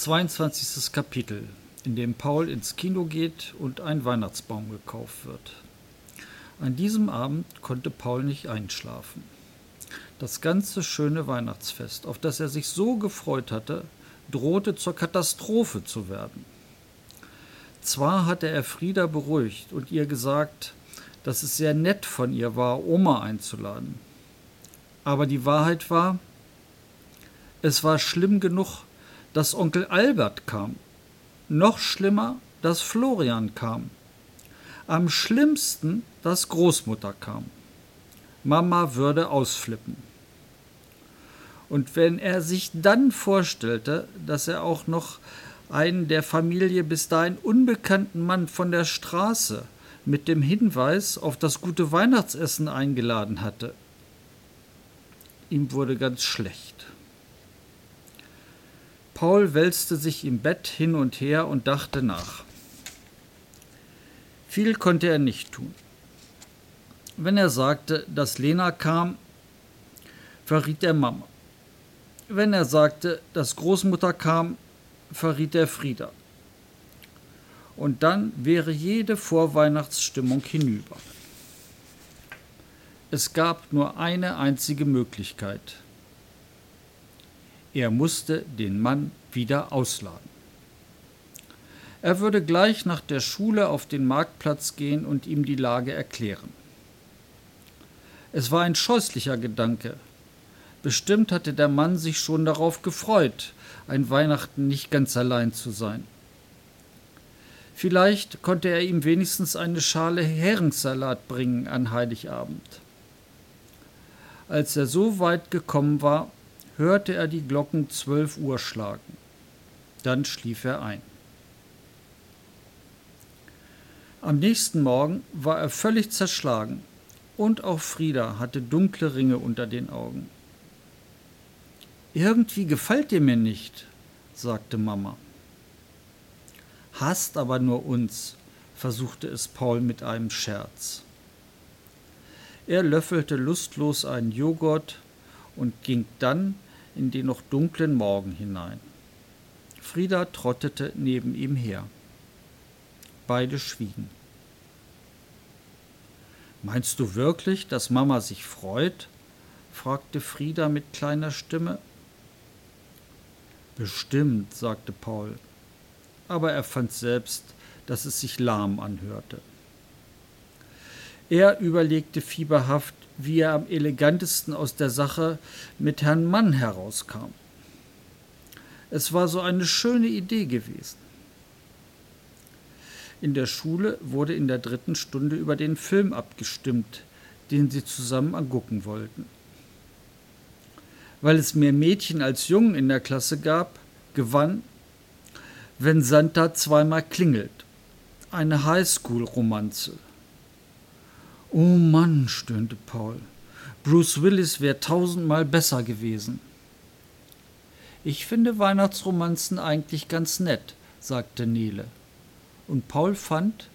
22. Kapitel, in dem Paul ins Kino geht und ein Weihnachtsbaum gekauft wird. An diesem Abend konnte Paul nicht einschlafen. Das ganze schöne Weihnachtsfest, auf das er sich so gefreut hatte, drohte zur Katastrophe zu werden. Zwar hatte er Frieda beruhigt und ihr gesagt, dass es sehr nett von ihr war, Oma einzuladen. Aber die Wahrheit war, es war schlimm genug, dass Onkel Albert kam. Noch schlimmer, dass Florian kam. Am schlimmsten, dass Großmutter kam. Mama würde ausflippen. Und wenn er sich dann vorstellte, dass er auch noch einen der Familie bis dahin unbekannten Mann von der Straße mit dem Hinweis auf das gute Weihnachtsessen eingeladen hatte, ihm wurde ganz schlecht. Paul wälzte sich im Bett hin und her und dachte nach. Viel konnte er nicht tun. Wenn er sagte, dass Lena kam, verriet er Mama. Wenn er sagte, dass Großmutter kam, verriet er Frieda. Und dann wäre jede Vorweihnachtsstimmung hinüber. Es gab nur eine einzige Möglichkeit, er musste den Mann wieder ausladen. Er würde gleich nach der Schule auf den Marktplatz gehen und ihm die Lage erklären. Es war ein scheußlicher Gedanke. Bestimmt hatte der Mann sich schon darauf gefreut, ein Weihnachten nicht ganz allein zu sein. Vielleicht konnte er ihm wenigstens eine Schale Heringssalat bringen an Heiligabend. Als er so weit gekommen war, hörte er die Glocken zwölf Uhr schlagen. Dann schlief er ein. Am nächsten Morgen war er völlig zerschlagen, und auch Frieda hatte dunkle Ringe unter den Augen. Irgendwie gefällt dir mir nicht, sagte Mama. Hast aber nur uns, versuchte es Paul mit einem Scherz. Er löffelte lustlos einen Joghurt und ging dann in den noch dunklen Morgen hinein. Frieda trottete neben ihm her. Beide schwiegen. Meinst du wirklich, dass Mama sich freut? fragte Frieda mit kleiner Stimme. Bestimmt, sagte Paul, aber er fand selbst, dass es sich lahm anhörte. Er überlegte fieberhaft, wie er am elegantesten aus der Sache mit Herrn Mann herauskam. Es war so eine schöne Idee gewesen. In der Schule wurde in der dritten Stunde über den Film abgestimmt, den sie zusammen angucken wollten. Weil es mehr Mädchen als Jungen in der Klasse gab, gewann, wenn Santa zweimal klingelt, eine Highschool-Romanze. Oh Mann, stöhnte Paul. Bruce Willis wäre tausendmal besser gewesen. Ich finde Weihnachtsromanzen eigentlich ganz nett, sagte Nele. Und Paul fand,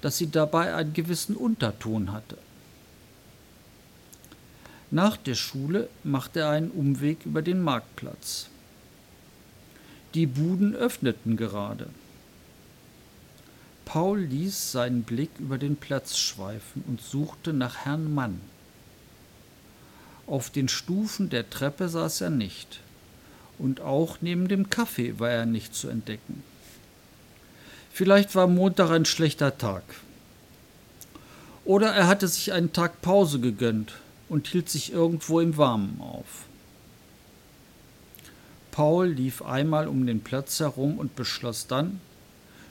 dass sie dabei einen gewissen Unterton hatte. Nach der Schule machte er einen Umweg über den Marktplatz. Die Buden öffneten gerade. Paul ließ seinen Blick über den Platz schweifen und suchte nach Herrn Mann. Auf den Stufen der Treppe saß er nicht, und auch neben dem Kaffee war er nicht zu entdecken. Vielleicht war Montag ein schlechter Tag. Oder er hatte sich einen Tag Pause gegönnt und hielt sich irgendwo im Warmen auf. Paul lief einmal um den Platz herum und beschloss dann,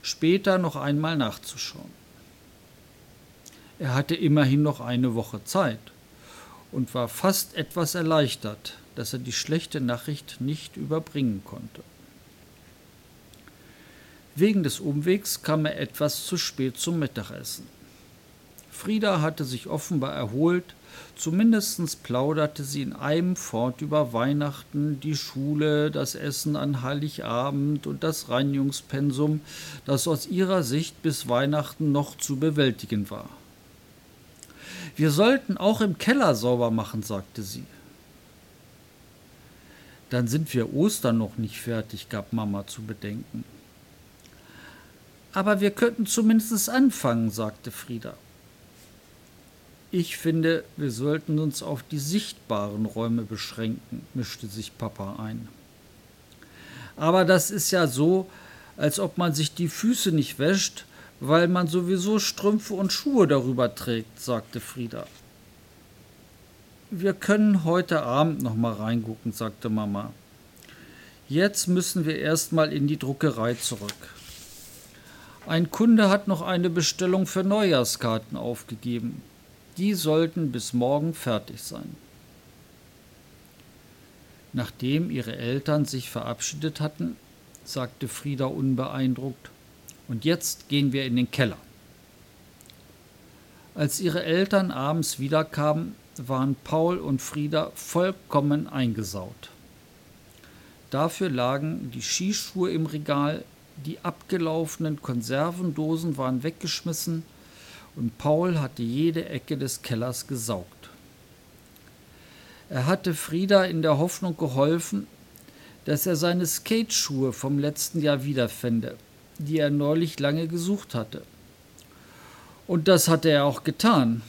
später noch einmal nachzuschauen. Er hatte immerhin noch eine Woche Zeit und war fast etwas erleichtert, dass er die schlechte Nachricht nicht überbringen konnte. Wegen des Umwegs kam er etwas zu spät zum Mittagessen. Frieda hatte sich offenbar erholt Zumindest plauderte sie in einem fort über Weihnachten, die Schule, das Essen an Heiligabend und das Reinigungspensum, das aus ihrer Sicht bis Weihnachten noch zu bewältigen war. Wir sollten auch im Keller sauber machen, sagte sie. Dann sind wir Ostern noch nicht fertig, gab Mama zu bedenken. Aber wir könnten zumindest anfangen, sagte Frieda. Ich finde, wir sollten uns auf die sichtbaren Räume beschränken, mischte sich Papa ein. Aber das ist ja so, als ob man sich die Füße nicht wäscht, weil man sowieso Strümpfe und Schuhe darüber trägt, sagte Frieda. Wir können heute Abend noch mal reingucken, sagte Mama. Jetzt müssen wir erst mal in die Druckerei zurück. Ein Kunde hat noch eine Bestellung für Neujahrskarten aufgegeben. Die sollten bis morgen fertig sein. Nachdem ihre Eltern sich verabschiedet hatten, sagte Frieda unbeeindruckt, und jetzt gehen wir in den Keller. Als ihre Eltern abends wiederkamen, waren Paul und Frieda vollkommen eingesaut. Dafür lagen die Skischuhe im Regal, die abgelaufenen Konservendosen waren weggeschmissen und Paul hatte jede Ecke des Kellers gesaugt. Er hatte Frieda in der Hoffnung geholfen, dass er seine Skateschuhe vom letzten Jahr wiederfände, die er neulich lange gesucht hatte. Und das hatte er auch getan.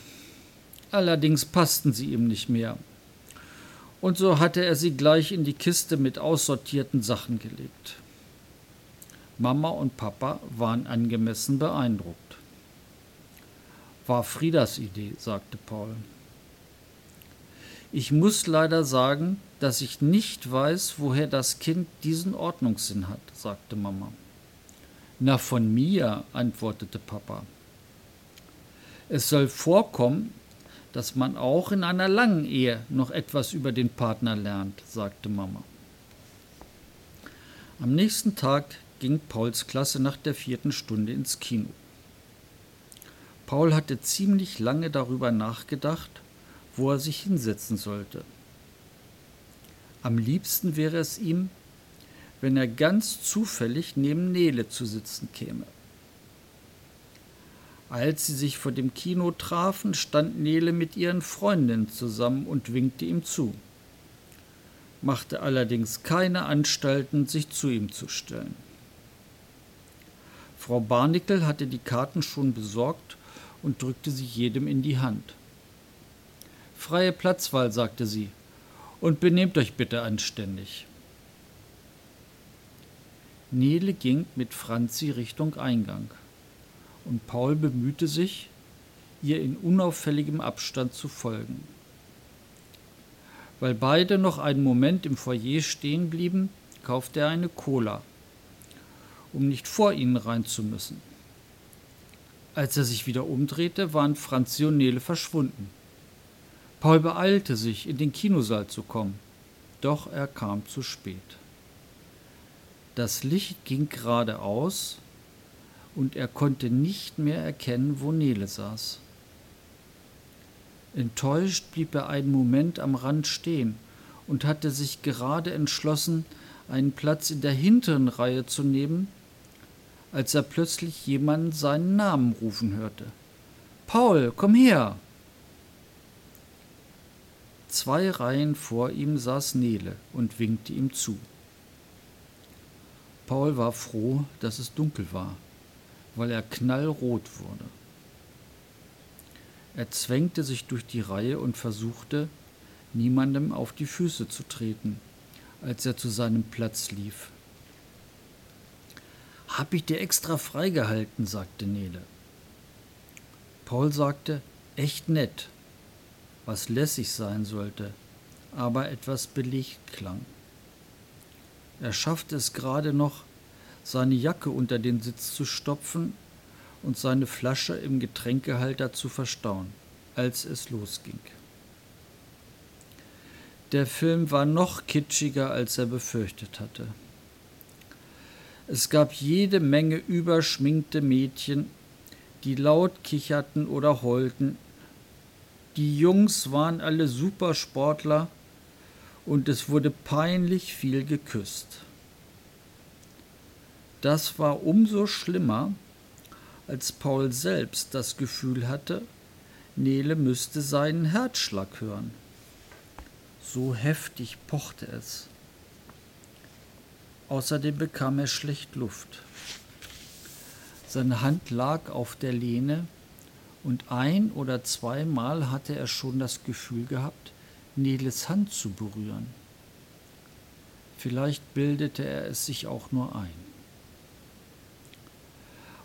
Allerdings passten sie ihm nicht mehr. Und so hatte er sie gleich in die Kiste mit aussortierten Sachen gelegt. Mama und Papa waren angemessen beeindruckt. War Friedas Idee, sagte Paul. Ich muss leider sagen, dass ich nicht weiß, woher das Kind diesen Ordnungssinn hat, sagte Mama. Na, von mir, antwortete Papa. Es soll vorkommen, dass man auch in einer langen Ehe noch etwas über den Partner lernt, sagte Mama. Am nächsten Tag ging Pauls Klasse nach der vierten Stunde ins Kino. Paul hatte ziemlich lange darüber nachgedacht, wo er sich hinsetzen sollte. Am liebsten wäre es ihm, wenn er ganz zufällig neben Nele zu sitzen käme. Als sie sich vor dem Kino trafen, stand Nele mit ihren Freundinnen zusammen und winkte ihm zu, machte allerdings keine Anstalten, sich zu ihm zu stellen. Frau Barnickel hatte die Karten schon besorgt und drückte sie jedem in die Hand. Freie Platzwahl, sagte sie, und benehmt euch bitte anständig. Nele ging mit Franzi Richtung Eingang, und Paul bemühte sich, ihr in unauffälligem Abstand zu folgen. Weil beide noch einen Moment im Foyer stehen blieben, kaufte er eine Cola, um nicht vor ihnen rein zu müssen. Als er sich wieder umdrehte, waren Franzi und Nele verschwunden. Paul beeilte sich, in den Kinosaal zu kommen, doch er kam zu spät. Das Licht ging geradeaus und er konnte nicht mehr erkennen, wo Nele saß. Enttäuscht blieb er einen Moment am Rand stehen und hatte sich gerade entschlossen, einen Platz in der hinteren Reihe zu nehmen, als er plötzlich jemanden seinen Namen rufen hörte. Paul, komm her! Zwei Reihen vor ihm saß Nele und winkte ihm zu. Paul war froh, dass es dunkel war, weil er knallrot wurde. Er zwängte sich durch die Reihe und versuchte, niemandem auf die Füße zu treten, als er zu seinem Platz lief. Hab ich dir extra freigehalten, sagte Nele. Paul sagte, echt nett, was lässig sein sollte, aber etwas belegt klang. Er schaffte es gerade noch, seine Jacke unter den Sitz zu stopfen und seine Flasche im Getränkehalter zu verstauen, als es losging. Der Film war noch kitschiger, als er befürchtet hatte. Es gab jede Menge überschminkte Mädchen, die laut kicherten oder heulten. Die Jungs waren alle Supersportler und es wurde peinlich viel geküsst. Das war umso schlimmer, als Paul selbst das Gefühl hatte, Nele müsste seinen Herzschlag hören. So heftig pochte es. Außerdem bekam er schlecht Luft. Seine Hand lag auf der Lehne und ein oder zweimal hatte er schon das Gefühl gehabt, Neles Hand zu berühren. Vielleicht bildete er es sich auch nur ein.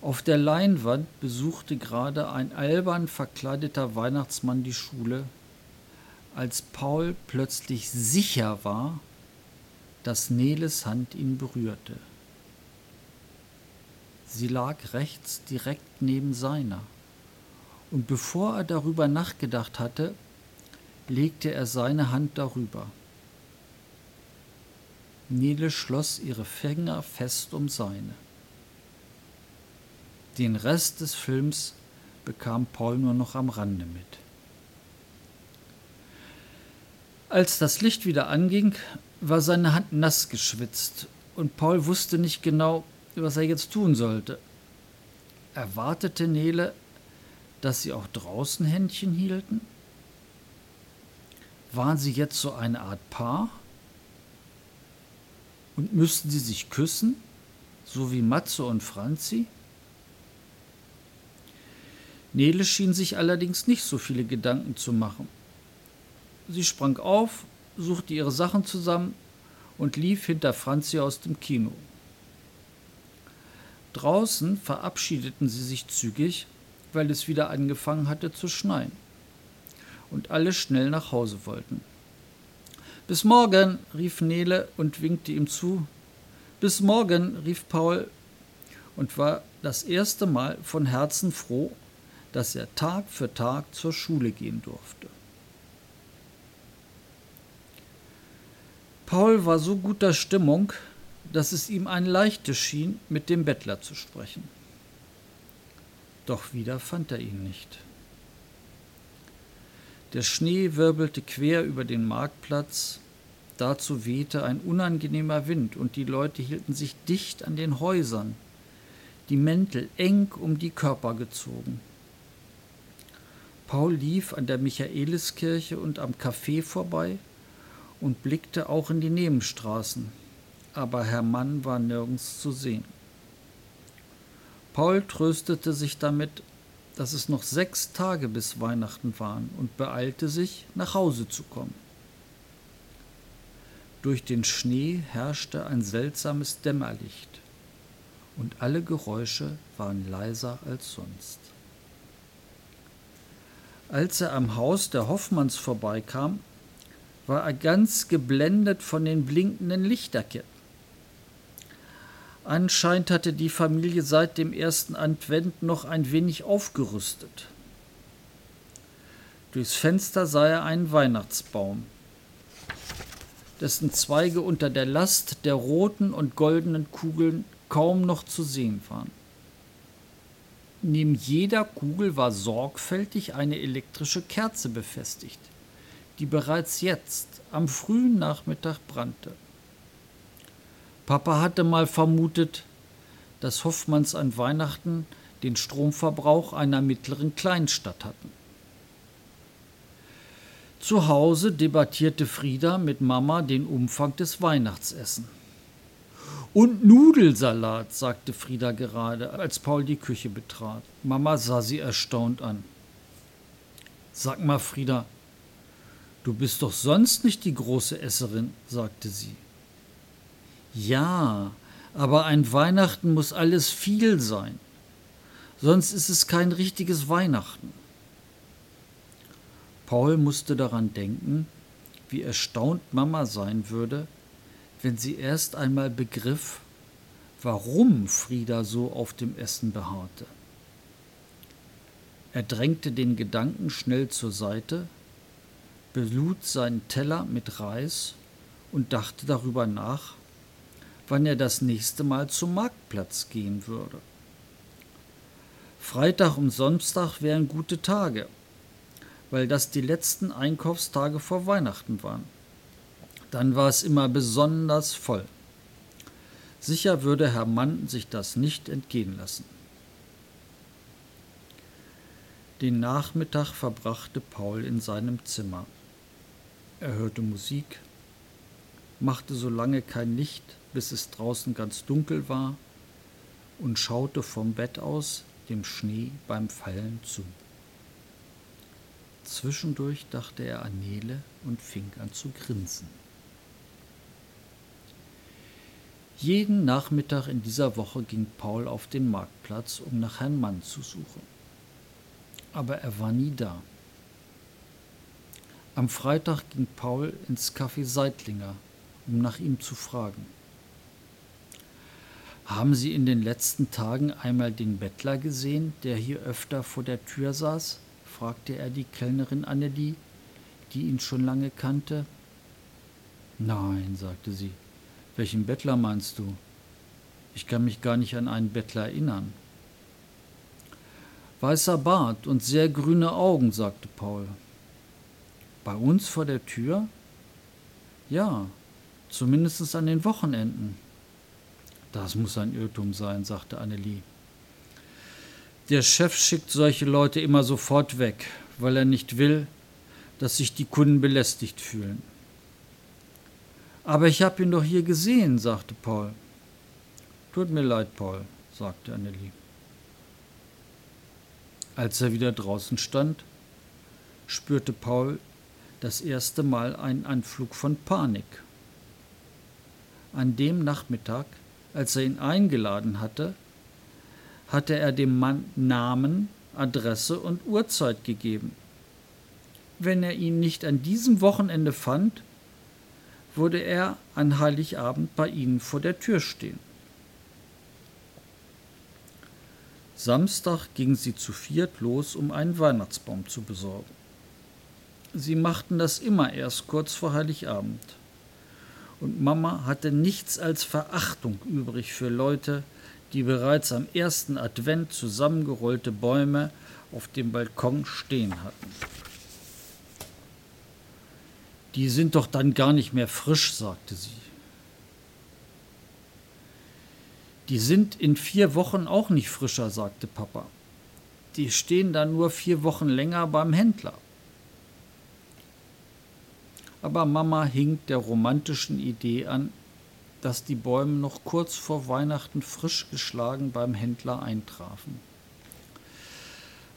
Auf der Leinwand besuchte gerade ein albern verkleideter Weihnachtsmann die Schule, als Paul plötzlich sicher war, dass Neles Hand ihn berührte. Sie lag rechts direkt neben seiner. Und bevor er darüber nachgedacht hatte, legte er seine Hand darüber. Nele schloss ihre Finger fest um seine. Den Rest des Films bekam Paul nur noch am Rande mit. Als das Licht wieder anging, war seine Hand nass geschwitzt und Paul wusste nicht genau, was er jetzt tun sollte. Erwartete Nele, dass sie auch draußen Händchen hielten? Waren sie jetzt so eine Art Paar? Und müssten sie sich küssen, so wie Matze und Franzi? Nele schien sich allerdings nicht so viele Gedanken zu machen. Sie sprang auf, suchte ihre Sachen zusammen und lief hinter Franzi aus dem Kino. Draußen verabschiedeten sie sich zügig, weil es wieder angefangen hatte zu schneien. Und alle schnell nach Hause wollten. Bis morgen, rief Nele und winkte ihm zu. Bis morgen, rief Paul und war das erste Mal von Herzen froh, dass er Tag für Tag zur Schule gehen durfte. Paul war so guter Stimmung, dass es ihm ein leichtes schien, mit dem Bettler zu sprechen. Doch wieder fand er ihn nicht. Der Schnee wirbelte quer über den Marktplatz, dazu wehte ein unangenehmer Wind und die Leute hielten sich dicht an den Häusern, die Mäntel eng um die Körper gezogen. Paul lief an der Michaeliskirche und am Café vorbei und blickte auch in die Nebenstraßen, aber Herr Mann war nirgends zu sehen. Paul tröstete sich damit, dass es noch sechs Tage bis Weihnachten waren und beeilte sich, nach Hause zu kommen. Durch den Schnee herrschte ein seltsames Dämmerlicht und alle Geräusche waren leiser als sonst. Als er am Haus der Hoffmanns vorbeikam, war er ganz geblendet von den blinkenden Lichterketten. Anscheinend hatte die Familie seit dem ersten Advent noch ein wenig aufgerüstet. Durchs Fenster sah er einen Weihnachtsbaum, dessen Zweige unter der Last der roten und goldenen Kugeln kaum noch zu sehen waren. Neben jeder Kugel war sorgfältig eine elektrische Kerze befestigt die bereits jetzt am frühen Nachmittag brannte. Papa hatte mal vermutet, dass Hoffmanns an Weihnachten den Stromverbrauch einer mittleren Kleinstadt hatten. Zu Hause debattierte Frieda mit Mama den Umfang des Weihnachtsessen. Und Nudelsalat, sagte Frieda gerade, als Paul die Küche betrat. Mama sah sie erstaunt an. Sag mal, Frieda, Du bist doch sonst nicht die große Esserin, sagte sie. Ja, aber ein Weihnachten muss alles viel sein. Sonst ist es kein richtiges Weihnachten. Paul musste daran denken, wie erstaunt Mama sein würde, wenn sie erst einmal begriff, warum Frieda so auf dem Essen beharrte. Er drängte den Gedanken schnell zur Seite belud seinen Teller mit Reis und dachte darüber nach, wann er das nächste Mal zum Marktplatz gehen würde. Freitag und Samstag wären gute Tage, weil das die letzten Einkaufstage vor Weihnachten waren. Dann war es immer besonders voll. Sicher würde Herr Mann sich das nicht entgehen lassen. Den Nachmittag verbrachte Paul in seinem Zimmer. Er hörte Musik, machte so lange kein Licht, bis es draußen ganz dunkel war, und schaute vom Bett aus dem Schnee beim Fallen zu. Zwischendurch dachte er an Nele und fing an zu grinsen. Jeden Nachmittag in dieser Woche ging Paul auf den Marktplatz, um nach Herrn Mann zu suchen. Aber er war nie da. Am Freitag ging Paul ins Café Seitlinger, um nach ihm zu fragen. Haben Sie in den letzten Tagen einmal den Bettler gesehen, der hier öfter vor der Tür saß? fragte er die Kellnerin Annelie, die ihn schon lange kannte. Nein, sagte sie. Welchen Bettler meinst du? Ich kann mich gar nicht an einen Bettler erinnern. Weißer Bart und sehr grüne Augen, sagte Paul. Bei uns vor der Tür? Ja, zumindest an den Wochenenden. Das muss ein Irrtum sein, sagte Annelie. Der Chef schickt solche Leute immer sofort weg, weil er nicht will, dass sich die Kunden belästigt fühlen. Aber ich habe ihn doch hier gesehen, sagte Paul. Tut mir leid, Paul, sagte Annelie. Als er wieder draußen stand, spürte Paul das erste Mal einen Anflug von Panik. An dem Nachmittag, als er ihn eingeladen hatte, hatte er dem Mann Namen, Adresse und Uhrzeit gegeben. Wenn er ihn nicht an diesem Wochenende fand, würde er an Heiligabend bei ihnen vor der Tür stehen. Samstag gingen sie zu viert los, um einen Weihnachtsbaum zu besorgen. Sie machten das immer erst kurz vor Heiligabend. Und Mama hatte nichts als Verachtung übrig für Leute, die bereits am ersten Advent zusammengerollte Bäume auf dem Balkon stehen hatten. Die sind doch dann gar nicht mehr frisch, sagte sie. Die sind in vier Wochen auch nicht frischer, sagte Papa. Die stehen dann nur vier Wochen länger beim Händler. Aber Mama hing der romantischen Idee an, dass die Bäume noch kurz vor Weihnachten frisch geschlagen beim Händler eintrafen.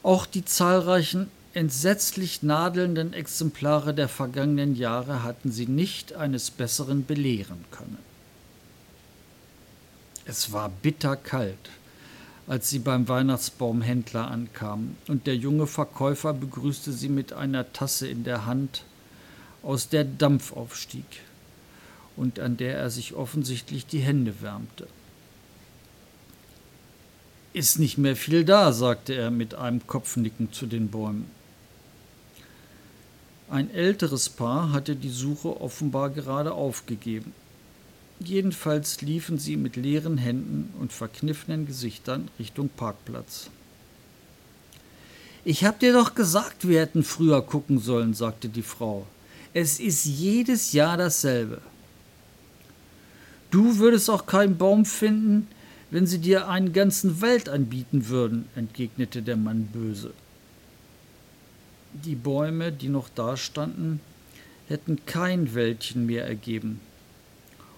Auch die zahlreichen entsetzlich nadelnden Exemplare der vergangenen Jahre hatten sie nicht eines Besseren belehren können. Es war bitterkalt, als sie beim Weihnachtsbaumhändler ankamen, und der junge Verkäufer begrüßte sie mit einer Tasse in der Hand, aus der Dampf aufstieg und an der er sich offensichtlich die Hände wärmte. Ist nicht mehr viel da, sagte er mit einem Kopfnicken zu den Bäumen. Ein älteres Paar hatte die Suche offenbar gerade aufgegeben. Jedenfalls liefen sie mit leeren Händen und verkniffenen Gesichtern Richtung Parkplatz. Ich hab dir doch gesagt, wir hätten früher gucken sollen, sagte die Frau. Es ist jedes Jahr dasselbe. Du würdest auch keinen Baum finden, wenn sie dir einen ganzen Wald anbieten würden, entgegnete der Mann böse. Die Bäume, die noch dastanden, hätten kein Wäldchen mehr ergeben.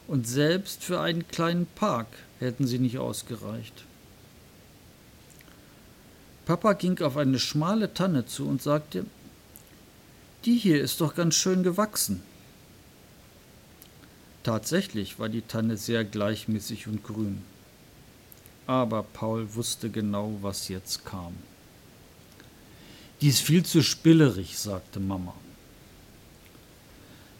Und selbst für einen kleinen Park hätten sie nicht ausgereicht. Papa ging auf eine schmale Tanne zu und sagte, die hier ist doch ganz schön gewachsen. Tatsächlich war die Tanne sehr gleichmäßig und grün. Aber Paul wusste genau, was jetzt kam. Die ist viel zu spillerig, sagte Mama.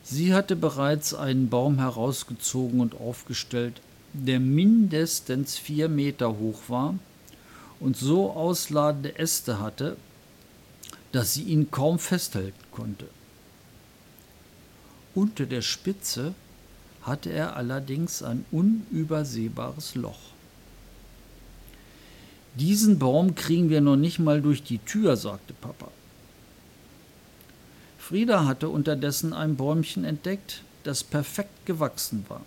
Sie hatte bereits einen Baum herausgezogen und aufgestellt, der mindestens vier Meter hoch war und so ausladende Äste hatte, dass sie ihn kaum festhalten konnte. Unter der Spitze hatte er allerdings ein unübersehbares Loch. Diesen Baum kriegen wir noch nicht mal durch die Tür, sagte Papa. Frieda hatte unterdessen ein Bäumchen entdeckt, das perfekt gewachsen war.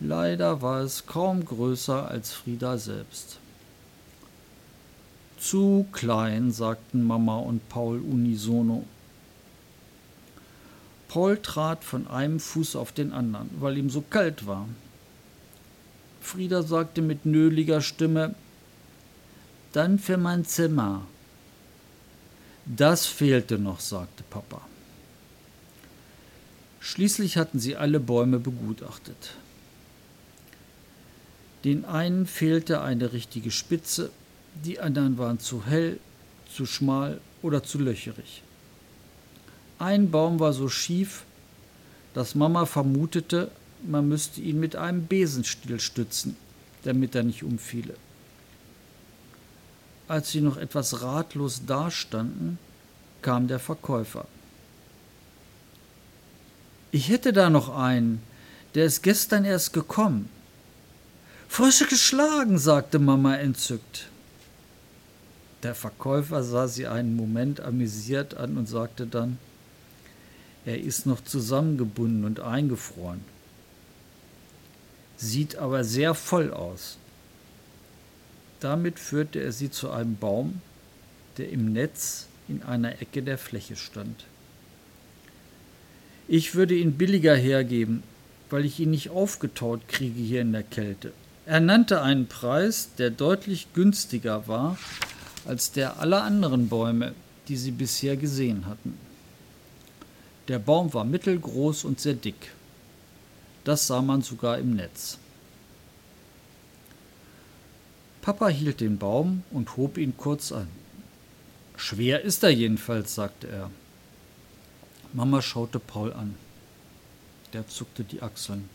Leider war es kaum größer als Frieda selbst. Zu klein, sagten Mama und Paul unisono. Paul trat von einem Fuß auf den anderen, weil ihm so kalt war. Frieda sagte mit nöliger Stimme, dann für mein Zimmer. Das fehlte noch, sagte Papa. Schließlich hatten sie alle Bäume begutachtet. Den einen fehlte eine richtige Spitze, die anderen waren zu hell, zu schmal oder zu löcherig. Ein Baum war so schief, dass Mama vermutete, man müsste ihn mit einem Besenstiel stützen, damit er nicht umfiele. Als sie noch etwas ratlos dastanden, kam der Verkäufer. Ich hätte da noch einen, der ist gestern erst gekommen. Frösche geschlagen, sagte Mama entzückt. Der Verkäufer sah sie einen Moment amüsiert an und sagte dann, er ist noch zusammengebunden und eingefroren. Sieht aber sehr voll aus. Damit führte er sie zu einem Baum, der im Netz in einer Ecke der Fläche stand. Ich würde ihn billiger hergeben, weil ich ihn nicht aufgetaut kriege hier in der Kälte. Er nannte einen Preis, der deutlich günstiger war als der aller anderen Bäume, die sie bisher gesehen hatten. Der Baum war mittelgroß und sehr dick. Das sah man sogar im Netz. Papa hielt den Baum und hob ihn kurz an. Schwer ist er jedenfalls, sagte er. Mama schaute Paul an. Der zuckte die Achseln.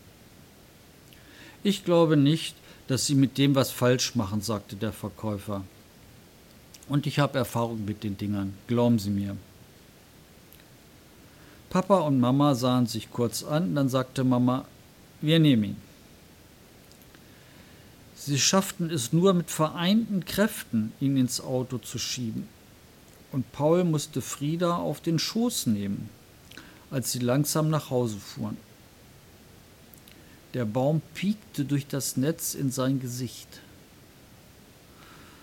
Ich glaube nicht, dass Sie mit dem was falsch machen, sagte der Verkäufer. Und ich habe Erfahrung mit den Dingern, glauben Sie mir. Papa und Mama sahen sich kurz an, dann sagte Mama, wir nehmen ihn. Sie schafften es nur mit vereinten Kräften, ihn ins Auto zu schieben. Und Paul musste Frieda auf den Schoß nehmen, als sie langsam nach Hause fuhren. Der Baum piekte durch das Netz in sein Gesicht.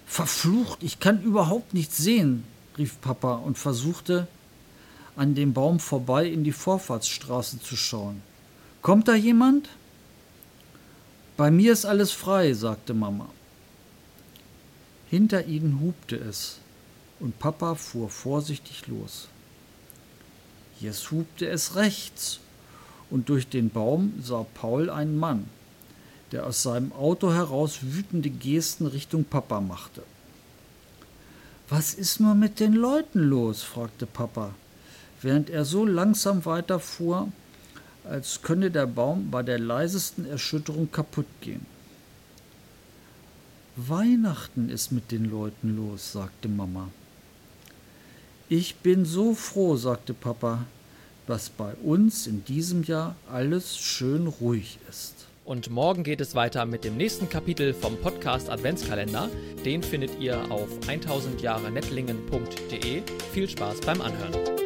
Verflucht, ich kann überhaupt nichts sehen, rief Papa und versuchte, an dem Baum vorbei in die Vorfahrtsstraße zu schauen. Kommt da jemand? Bei mir ist alles frei, sagte Mama. Hinter ihnen hupte es, und Papa fuhr vorsichtig los. Jetzt hupte es rechts, und durch den Baum sah Paul einen Mann, der aus seinem Auto heraus wütende Gesten Richtung Papa machte. Was ist nur mit den Leuten los? fragte Papa, während er so langsam weiterfuhr, als könne der Baum bei der leisesten Erschütterung kaputt gehen. Weihnachten ist mit den Leuten los, sagte Mama. Ich bin so froh, sagte Papa, dass bei uns in diesem Jahr alles schön ruhig ist. Und morgen geht es weiter mit dem nächsten Kapitel vom Podcast Adventskalender. Den findet ihr auf 1000jahrenettlingen.de. Viel Spaß beim Anhören.